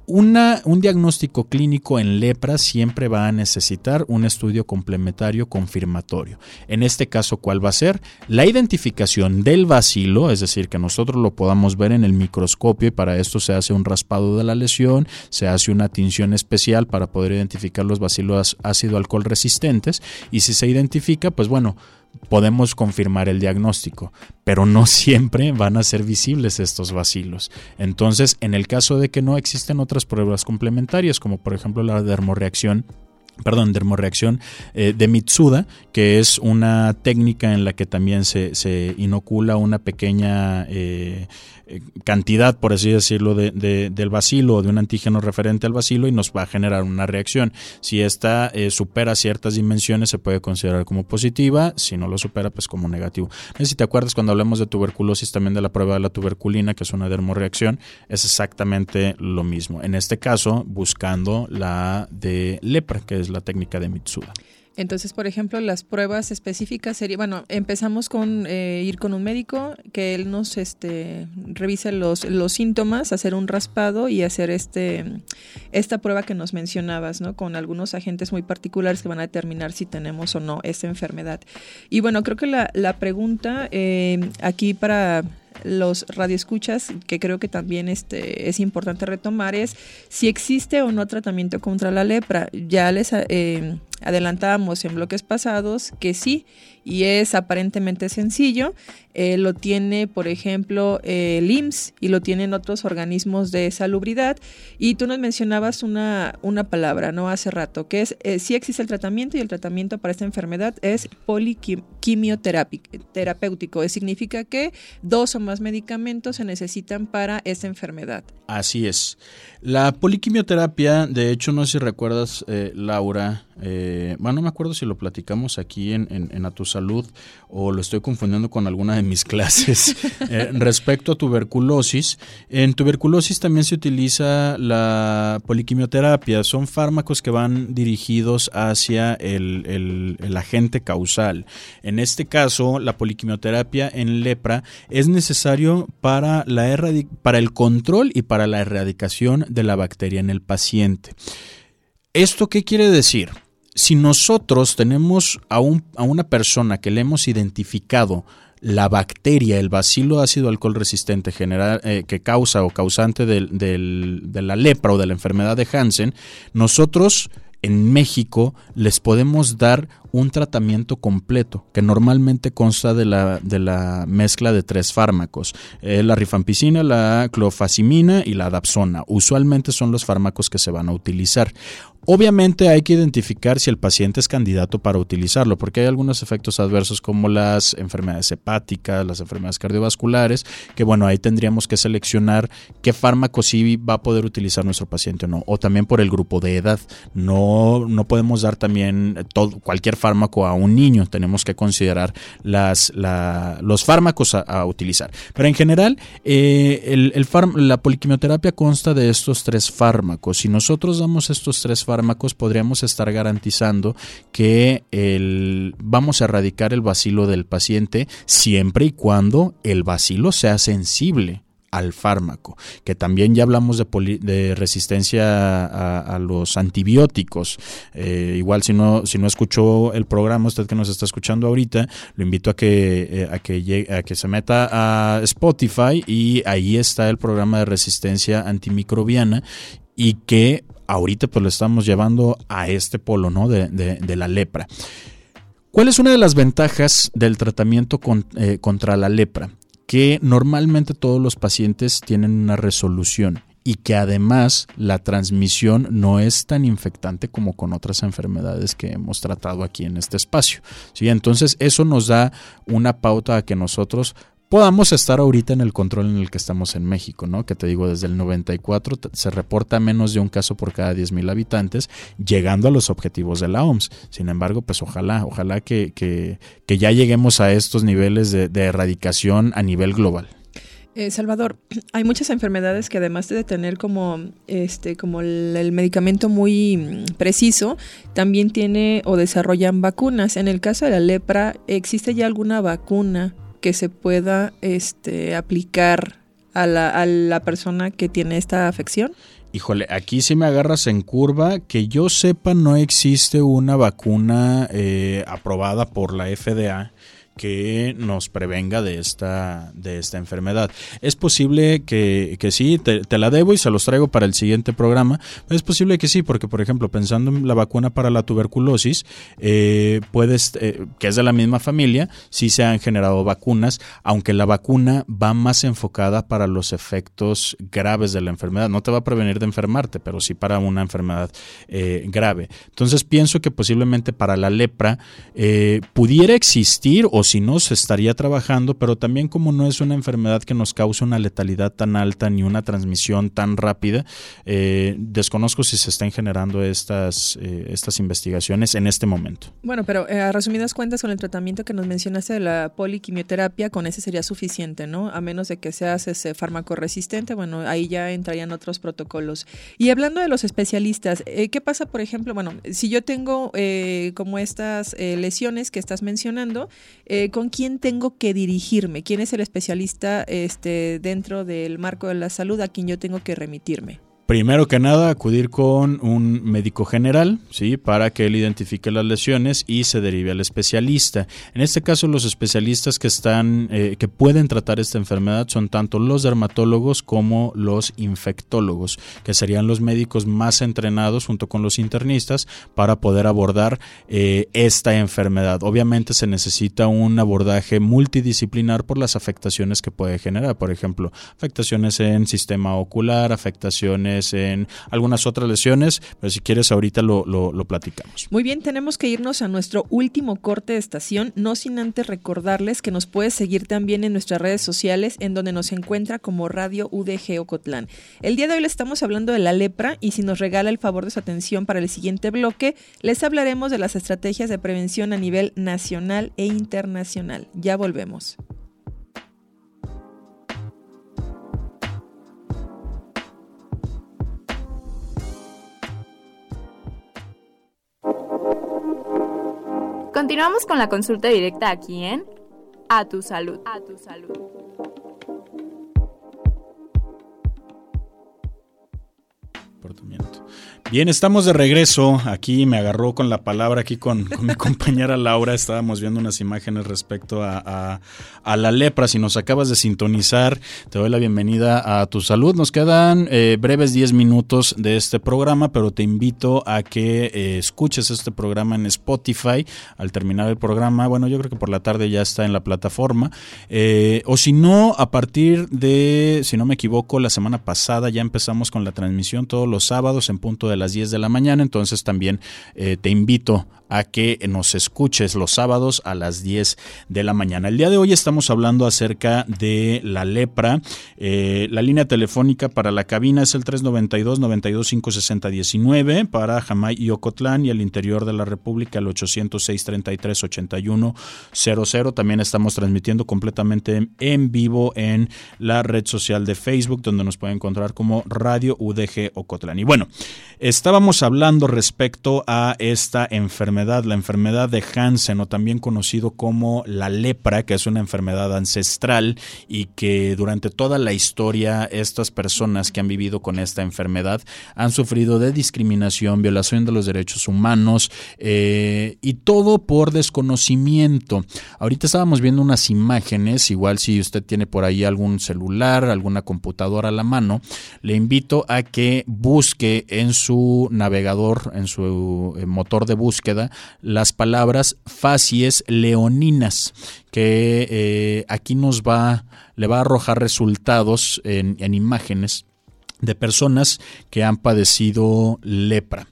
un diagnóstico clínico en lepra siempre va a necesitar un estudio complementario confirmatorio. En este caso, ¿cuál va a ser? La identificación del bacilo, es decir, que nosotros lo podamos ver en el microscopio y para esto se hace un raspado de la lesión, se hace una tinción especial para poder identificar los bacilos ácido alcohol resistentes y si se identifica, pues bueno, podemos confirmar el diagnóstico, pero no siempre van a ser visibles estos vacilos. Entonces, en el caso de que no existen otras pruebas complementarias, como por ejemplo la dermoreacción perdón, dermoreacción eh, de Mitsuda, que es una técnica en la que también se, se inocula una pequeña eh, eh, cantidad, por así decirlo, de, del bacilo o de un antígeno referente al bacilo y nos va a generar una reacción. Si esta supera ciertas dimensiones se puede considerar como positiva, si no lo supera pues como negativo. si te acuerdas cuando hablamos de tuberculosis también de la prueba de la tuberculina, que es una dermoreacción, es exactamente lo mismo. En este caso, buscando la de lepra, que es la técnica de Mitsuda. Entonces, por ejemplo, las pruebas específicas sería, bueno, empezamos con eh, ir con un médico que él nos este, revise los, los síntomas, hacer un raspado y hacer este esta prueba que nos mencionabas, ¿no? Con algunos agentes muy particulares que van a determinar si tenemos o no esta enfermedad. Y bueno, creo que la, la pregunta eh, aquí para los radioescuchas, que creo que también este, es importante retomar, es si existe o no tratamiento contra la lepra. Ya les eh, adelantábamos en bloques pasados que sí, y es aparentemente sencillo. Eh, lo tiene, por ejemplo, el IMSS y lo tienen otros organismos de salubridad. Y tú nos mencionabas una, una palabra, ¿no? Hace rato, que es, eh, sí existe el tratamiento y el tratamiento para esta enfermedad es poliquimioterapéutico. Significa que dos o más medicamentos se necesitan para esta enfermedad. Así es. La poliquimioterapia, de hecho, no sé si recuerdas, eh, Laura, eh, bueno, no me acuerdo si lo platicamos aquí en, A Tu Salud o lo estoy confundiendo con alguna de mis clases. Eh, respecto a tuberculosis, en tuberculosis también se utiliza la poliquimioterapia. Son fármacos que van dirigidos hacia el, el agente causal. En este caso, la poliquimioterapia en lepra es necesario para, la para el control y para la erradicación de la bacteria en el paciente. ¿Esto qué quiere decir? si nosotros tenemos a, un, a una persona que le hemos identificado la bacteria, el bacilo ácido alcohol resistente general, eh, que causa o causante de la lepra o de la enfermedad de Hansen, nosotros en México les podemos dar un tratamiento completo que normalmente consta de la, de la mezcla de tres fármacos, eh, la rifampicina, la clofacimina y la dapsona. Usualmente son los fármacos que se van a utilizar. Obviamente hay que identificar si el paciente es candidato para utilizarlo, porque hay algunos efectos adversos como las enfermedades hepáticas, las enfermedades cardiovasculares, que bueno, ahí tendríamos que seleccionar qué fármaco sí va a poder utilizar nuestro paciente o no, o también por el grupo de edad. No, no podemos dar también todo, cualquier fármaco a un niño, tenemos que considerar las, los fármacos a, utilizar. Pero en general, eh, el, la poliquimioterapia consta de estos tres fármacos. Si nosotros damos estos tres fármacos, podríamos estar garantizando que el, vamos a erradicar el vacilo del paciente siempre y cuando el vacilo sea sensible al fármaco, que también ya hablamos de, resistencia a, los antibióticos. Eh, igual si no, si no escuchó el programa, usted que nos está escuchando ahorita, lo invito a que, eh, a que, a que se meta a Spotify y ahí está el programa de resistencia antimicrobiana y que ahorita pues lo estamos llevando a este polo ¿no? de, de, la lepra. ¿Cuál es una de las ventajas del tratamiento eh, contra la lepra? Que normalmente todos los pacientes tienen una resolución y que además la transmisión no es tan infectante como con otras enfermedades que hemos tratado aquí en este espacio. ¿sí? Entonces eso nos da una pauta a que nosotros podamos estar ahorita en el control en el que estamos en México, ¿no? Que te digo, desde el 94 se reporta menos de un caso por cada 10.000 habitantes, llegando a los objetivos de la OMS. Sin embargo, pues ojalá, ojalá que, que, ya lleguemos a estos niveles de, erradicación a nivel global. Eh, Salvador, hay muchas enfermedades que además de tener como este como el, medicamento muy mm, preciso, también tiene o desarrollan vacunas. En el caso de la lepra, ¿existe ya alguna vacuna que se pueda este, aplicar a la, a la persona que tiene esta afección? Híjole, aquí sí me agarras en curva. Que yo sepa, no existe una vacuna eh, aprobada por la FDA que nos prevenga de esta, de esta enfermedad. Es posible que, que sí, te, la debo y se los traigo para el siguiente programa. Es posible que sí, porque por ejemplo, pensando en la vacuna para la tuberculosis, eh, puedes, eh, que es de la misma familia, sí se han generado vacunas, aunque la vacuna va más enfocada para los efectos graves de la enfermedad. No te va a prevenir de enfermarte, pero sí para una enfermedad eh, grave. Entonces pienso que posiblemente para la lepra pudiera existir o si no, se estaría trabajando, pero también como no es una enfermedad que nos cause una letalidad tan alta ni una transmisión tan rápida, eh, desconozco si se están generando estas, eh, estas investigaciones en este momento. Bueno, pero eh, a resumidas cuentas, con el tratamiento que nos mencionaste de la poliquimioterapia, con ese sería suficiente, ¿no? A menos de que seas ese fármaco resistente, bueno, ahí ya entrarían otros protocolos. Y hablando de los especialistas, ¿qué pasa, por ejemplo? Bueno, si yo tengo como estas lesiones que estás mencionando, eh, ¿con quién tengo que dirigirme? ¿Quién es el especialista este, dentro del marco de la salud a quien yo tengo que remitirme? Primero que nada, acudir con un médico general, ¿sí? Para que él identifique las lesiones y se derive al especialista. En este caso, los especialistas que están, eh, que pueden tratar esta enfermedad son tanto los dermatólogos como los infectólogos, que serían los médicos más entrenados junto con los internistas para poder abordar eh, esta enfermedad. Obviamente se necesita un abordaje multidisciplinar por las afectaciones que puede generar. Por ejemplo, afectaciones en sistema ocular, afectaciones en algunas otras lesiones, pero si quieres ahorita lo, lo, platicamos. Muy bien, tenemos que irnos a nuestro último corte de estación, no sin antes recordarles que nos puedes seguir también en nuestras redes sociales, en donde nos encuentra como Radio UDG Ocotlán. El día de hoy le estamos hablando de la lepra y si nos regala el favor de su atención para el siguiente bloque, les hablaremos de las estrategias de prevención a nivel nacional e internacional. Ya volvemos. Continuamos con la consulta directa aquí en A tu salud. A tu salud. Bien, estamos de regreso. Aquí me agarró con la palabra, aquí con, mi compañera Laura. Estábamos viendo unas imágenes respecto a, la lepra. Si nos acabas de sintonizar, te doy la bienvenida a tu salud. Nos quedan eh, breves 10 minutos de este programa, pero te invito a que eh, escuches este programa en Spotify al terminar el programa. Bueno, yo creo que por la tarde ya está en la plataforma. Eh, o si no, a partir de, si no me equivoco, la semana pasada ya empezamos con la transmisión todos los sábados en punto de la las 10 de la mañana, entonces también eh, te invito a que nos escuches los sábados a las 10 de la mañana. El día de hoy estamos hablando acerca de la lepra. Eh, la línea telefónica para la cabina es el 392 925 6019 para Jamay y Ocotlán y el interior de la República el 806 33 81 00. También estamos transmitiendo completamente en vivo en la red social de Facebook donde nos pueden encontrar como Radio UDG Ocotlán. Y bueno, estábamos hablando respecto a esta enfermedad, la enfermedad de Hansen, o también conocido como la lepra, que es una enfermedad ancestral y que durante toda la historia estas personas que han vivido con esta enfermedad han sufrido de discriminación, violación de los derechos humanos eh, y todo por desconocimiento. Ahorita estábamos viendo unas imágenes, igual si usted tiene por ahí algún celular, alguna computadora a la mano, le invito a que busque en su navegador, en su eh, motor de búsqueda, las palabras facies leoninas, que eh, aquí nos va, le va a arrojar resultados en, en imágenes de personas que han padecido lepra.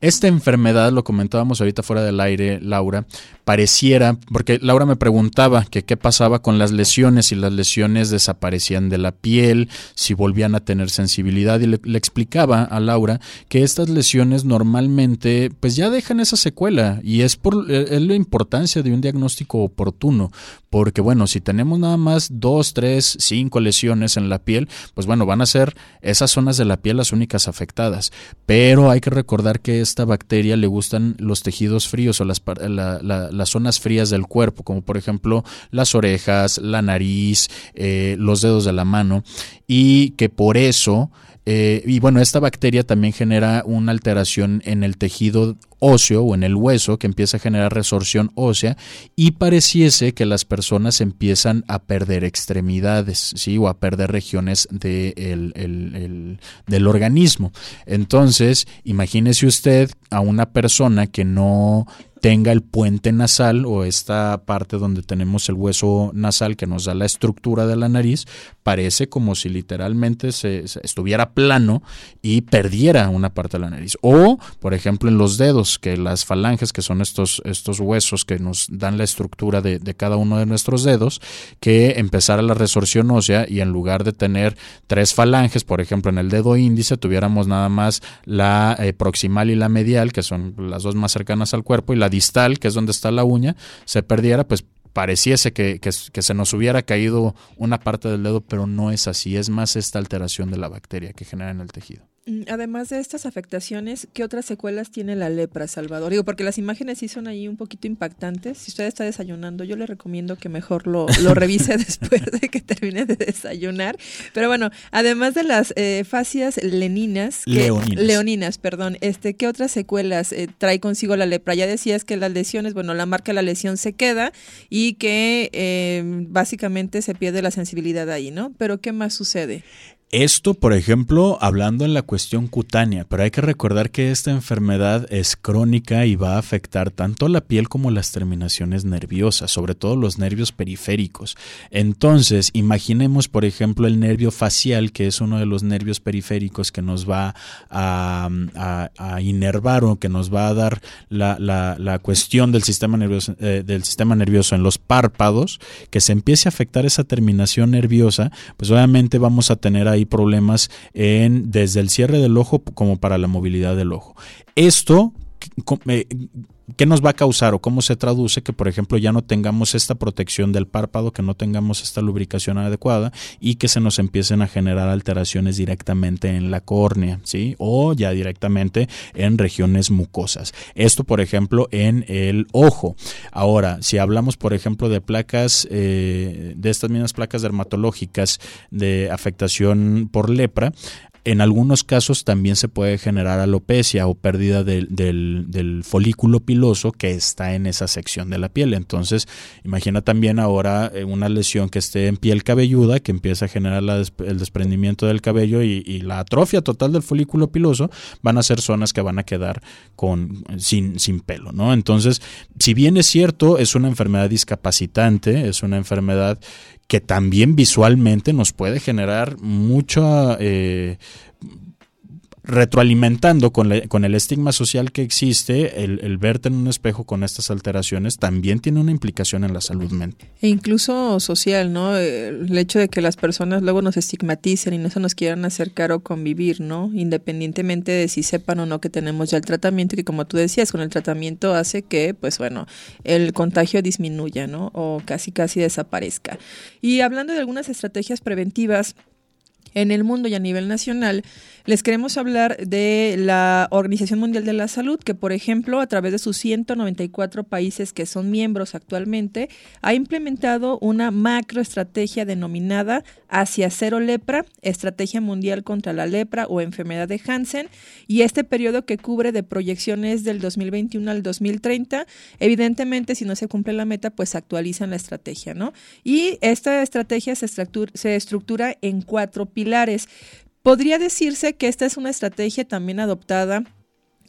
Esta enfermedad, lo comentábamos ahorita fuera del aire, Laura, pareciera, porque Laura me preguntaba qué pasaba con las lesiones, si las lesiones desaparecían de la piel, si volvían a tener sensibilidad, y le, explicaba a Laura que estas lesiones normalmente pues ya dejan esa secuela y es por es la importancia de un diagnóstico oportuno, porque bueno, si tenemos nada más dos, tres, cinco lesiones en la piel, pues bueno, van a ser esas zonas de la piel las únicas afectadas, pero hay que recordar que esta bacteria le gustan los tejidos fríos o las, las zonas frías del cuerpo, como por ejemplo las orejas, la nariz, eh, los dedos de la mano, y que por eso eh, y bueno, esta bacteria también genera una alteración en el tejido óseo o en el hueso que empieza a generar resorción ósea y pareciese que las personas empiezan a perder extremidades, ¿sí? O a perder regiones del organismo. Entonces, imagínese usted a una persona que no tenga el puente nasal o esta parte donde tenemos el hueso nasal que nos da la estructura de la nariz, parece como si literalmente se, estuviera plano y perdiera una parte de la nariz. O, por ejemplo, en los dedos, que las falanges, que son estos, estos huesos que nos dan la estructura de, cada uno de nuestros dedos, que empezara la resorción ósea y en lugar de tener tres falanges, por ejemplo, en el dedo índice, tuviéramos nada más la eh, proximal y la medial, que son las dos más cercanas al cuerpo, y la distal, que es donde está la uña, se perdiera, pues pareciese que, que, se nos hubiera caído una parte del dedo, pero no es así, es más esta alteración de la bacteria que genera en el tejido. Mm, además de estas afectaciones, ¿qué otras secuelas tiene la lepra, Salvador? Digo, porque las imágenes sí son ahí un poquito impactantes. Si usted está desayunando, yo le recomiendo que mejor lo, lo revise después de que termine de desayunar. Pero bueno, además de las eh, fascias leninas, leoninas. leoninas, perdón, este, ¿qué otras secuelas eh, trae consigo la lepra? Ya decías que las lesiones, bueno, la marca de la lesión se queda y que eh, básicamente se pierde la sensibilidad ahí, ¿no? Pero ¿qué más sucede? Esto, por ejemplo, hablando en la cuestión cutánea, pero hay que recordar que esta enfermedad es crónica y va a afectar tanto la piel como las terminaciones nerviosas, sobre todo los nervios periféricos. Entonces, imaginemos, por ejemplo, el nervio facial, que es uno de los nervios periféricos que nos va a, inervar o que nos va a dar la, cuestión del sistema, nervioso, eh, del sistema nervioso en los párpados, que se empiece a afectar esa terminación nerviosa, pues obviamente vamos a tener ahí problemas en, desde el cierre del ojo como para la movilidad del ojo. Esto eh, ¿Qué nos va a causar o cómo se traduce que, por ejemplo, ya no tengamos esta protección del párpado, que no tengamos esta lubricación adecuada y que se nos empiecen a generar alteraciones directamente en la córnea, ¿sí? O ya directamente en regiones mucosas. Esto, por ejemplo, en el ojo. Ahora, si hablamos, por ejemplo, de placas, eh, de estas mismas placas dermatológicas de afectación por lepra, en algunos casos también se puede generar alopecia o pérdida del, folículo piloso que está en esa sección de la piel. Entonces, imagina también ahora eh, una lesión que esté en piel cabelluda, que empieza a generar el desprendimiento del cabello y, la atrofia total del folículo piloso, van a ser zonas que van a quedar con, sin, sin pelo, ¿no? Entonces, si bien es cierto, es una enfermedad discapacitante, es una enfermedad que también visualmente nos puede generar mucha... Eh, retroalimentando con, con, el estigma social que existe, el, verte en un espejo con estas alteraciones también tiene una implicación en la salud mental. E incluso social, ¿no? El hecho de que las personas luego nos estigmaticen y no se nos quieran acercar o convivir, ¿no? Independientemente de si sepan o no que tenemos ya el tratamiento, que como tú decías, con el tratamiento hace que, pues bueno, el contagio disminuya, ¿no? O casi casi desaparezca. Y hablando de algunas estrategias preventivas, en el mundo y a nivel nacional, les queremos hablar de la Organización Mundial de la Salud, que por ejemplo, a través de sus 194 países que son miembros actualmente, ha implementado una macroestrategia denominada Hacia Cero Lepra, Estrategia Mundial contra la Lepra o Enfermedad de Hansen, y este periodo que cubre de proyecciones del 2021 al 2030, evidentemente si no se cumple la meta, pues actualizan la estrategia, ¿no? Y esta estrategia se estructura, se estructura en cuatro pilares. Podría decirse que esta es una estrategia también adoptada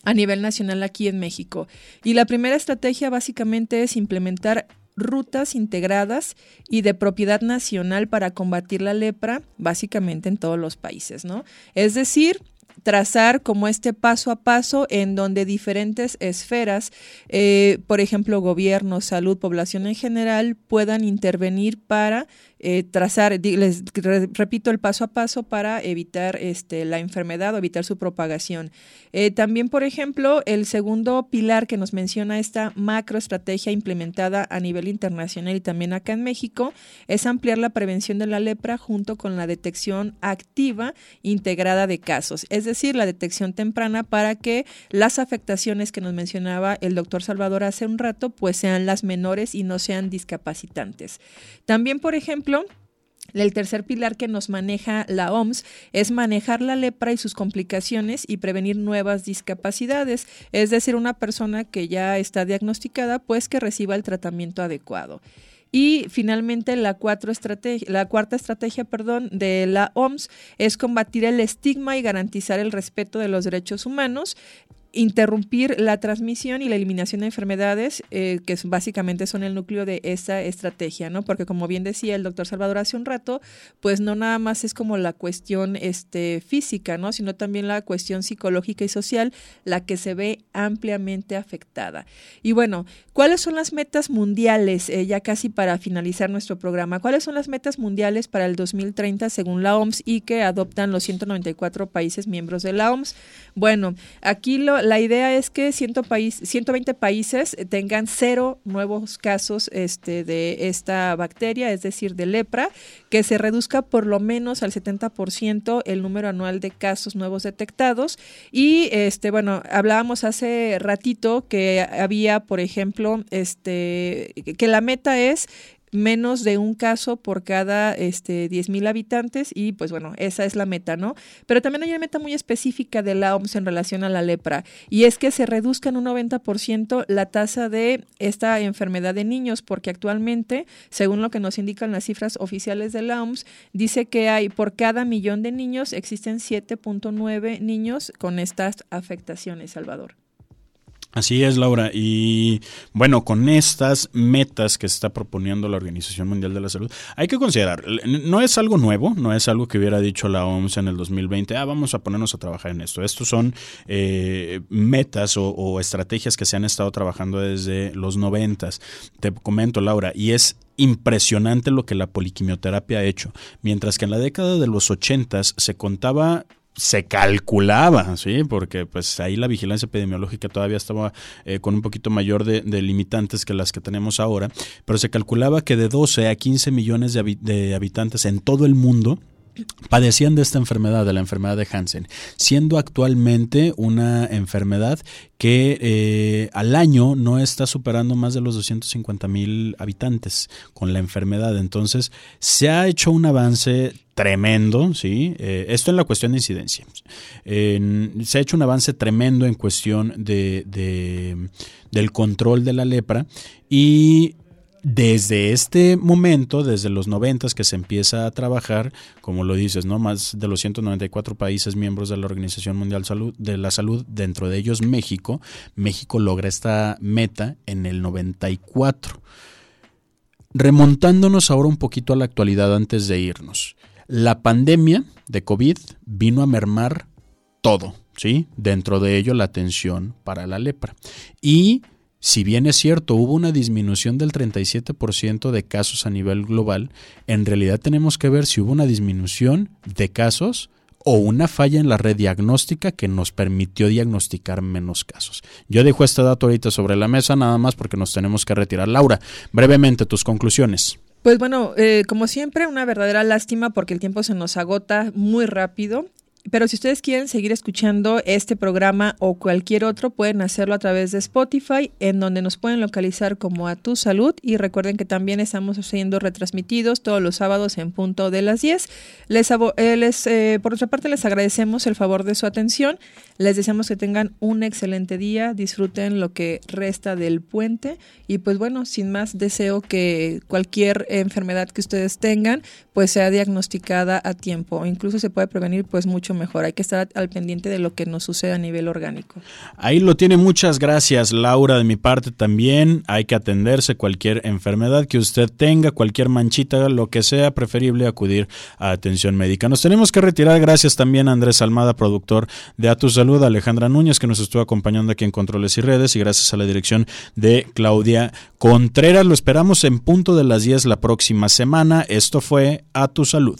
a nivel nacional aquí en México. Y la primera estrategia básicamente es implementar rutas integradas y de propiedad nacional para combatir la lepra, básicamente en todos los países, ¿no? Es decir, trazar como este paso a paso en donde diferentes esferas, eh, por ejemplo, gobierno, salud, población en general, puedan intervenir para eh, trazar, les repito, el paso a paso para evitar este, la enfermedad o evitar su propagación. Eh, también, por ejemplo, el segundo pilar que nos menciona esta macroestrategia implementada a nivel internacional y también acá en México es ampliar la prevención de la lepra junto con la detección activa integrada de casos, es decir, la detección temprana para que las afectaciones que nos mencionaba el doctor Salvador hace un rato, pues sean las menores y no sean discapacitantes. También, por ejemplo, el tercer pilar que nos maneja la OMS es manejar la lepra y sus complicaciones y prevenir nuevas discapacidades, es decir, una persona que ya está diagnosticada, pues que reciba el tratamiento adecuado. Y finalmente la, la cuarta estrategia perdón, de la OMS es combatir el estigma y garantizar el respeto de los derechos humanos interrumpir la transmisión y la eliminación de enfermedades, eh, que básicamente son el núcleo de esa estrategia, ¿no? Porque como bien decía el doctor Salvador hace un rato, pues no nada más es como la cuestión este, física, ¿no? Sino también la cuestión psicológica y social, la que se ve ampliamente afectada. Y bueno, ¿cuáles son las metas mundiales, eh, ya casi para finalizar nuestro programa? ¿Cuáles son las metas mundiales para el 2030 según la OMS y que adoptan los 194 países miembros de la OMS? Bueno, aquí lo la idea es que 120 países tengan cero nuevos casos este, de esta bacteria, es decir, de lepra, que se reduzca por lo menos al 70% el número anual de casos nuevos detectados. Y este, bueno, hablábamos hace ratito que había, por ejemplo, este, que la meta es menos de un caso por cada este, 10.000 habitantes y pues bueno, esa es la meta, ¿no? Pero también hay una meta muy específica de la OMS en relación a la lepra y es que se reduzca en un 90% la tasa de esta enfermedad de niños porque actualmente, según lo que nos indican las cifras oficiales de la OMS, dice que hay por cada millón de niños existen 7.9 niños con estas afectaciones, Salvador. Así es, Laura. Y bueno, con estas metas que está proponiendo la Organización Mundial de la Salud, hay que considerar, no es algo nuevo, no es algo que hubiera dicho la OMS en el 2020, ah, vamos a ponernos a trabajar en esto. Estos son eh, metas o, estrategias que se han estado trabajando desde los 90. Te comento, Laura, y es impresionante lo que la poliquimioterapia ha hecho. Mientras que en la década de los 80 se contaba se calculaba, ¿sí? Porque pues ahí la vigilancia epidemiológica todavía estaba eh, con un poquito mayor de, limitantes que las que tenemos ahora, pero se calculaba que de 12 a 15 millones de habitantes en todo el mundo padecían de esta enfermedad, de la enfermedad de Hansen, siendo actualmente una enfermedad que eh, al año no está superando más de los 250 mil habitantes con la enfermedad. Entonces, se ha hecho un avance tremendo, ¿sí? Eh, esto en la cuestión de incidencia. se ha hecho un avance tremendo en cuestión de, de, del control de la lepra y desde este momento, desde los 90 que se empieza a trabajar, como lo dices, ¿no? Más de los 194 países miembros de la Organización Mundial de la Salud, dentro de ellos México, México logra esta meta en el 94. Remontándonos ahora un poquito a la actualidad antes de irnos. La pandemia de COVID vino a mermar todo, ¿sí? Dentro de ello la atención para la lepra. Y si bien es cierto, hubo una disminución del 37% de casos a nivel global, en realidad tenemos que ver si hubo una disminución de casos o una falla en la red diagnóstica que nos permitió diagnosticar menos casos. Yo dejo este dato ahorita sobre la mesa nada más porque nos tenemos que retirar. Laura, brevemente tus conclusiones. Pues bueno, eh, como siempre, una verdadera lástima porque el tiempo se nos agota muy rápido. Pero si ustedes quieren seguir escuchando este programa o cualquier otro, pueden hacerlo a través de Spotify, en donde nos pueden localizar como a tu salud. Y recuerden que también estamos siendo retransmitidos todos los sábados en punto de las 10. Les, eh, les eh, por otra parte, les agradecemos el favor de su atención. Les deseamos que tengan un excelente día, disfruten lo que resta del puente. Y pues bueno, sin más, deseo que cualquier enfermedad que ustedes tengan, pues sea diagnosticada a tiempo. Incluso se puede prevenir pues mucho mejor. Hay que estar al pendiente de lo que nos sucede a nivel orgánico. Ahí lo tiene. Muchas gracias, Laura. De mi parte también hay que atenderse cualquier enfermedad que usted tenga, cualquier manchita, lo que sea, preferible acudir a atención médica. Nos tenemos que retirar. Gracias también a Andrés Almada, productor de A Tu Salud, Alejandra Núñez, que nos estuvo acompañando aquí en Controles y Redes, y gracias a la dirección de Claudia Contreras. Lo esperamos en punto de las 10 la próxima semana. Esto fue A Tu Salud.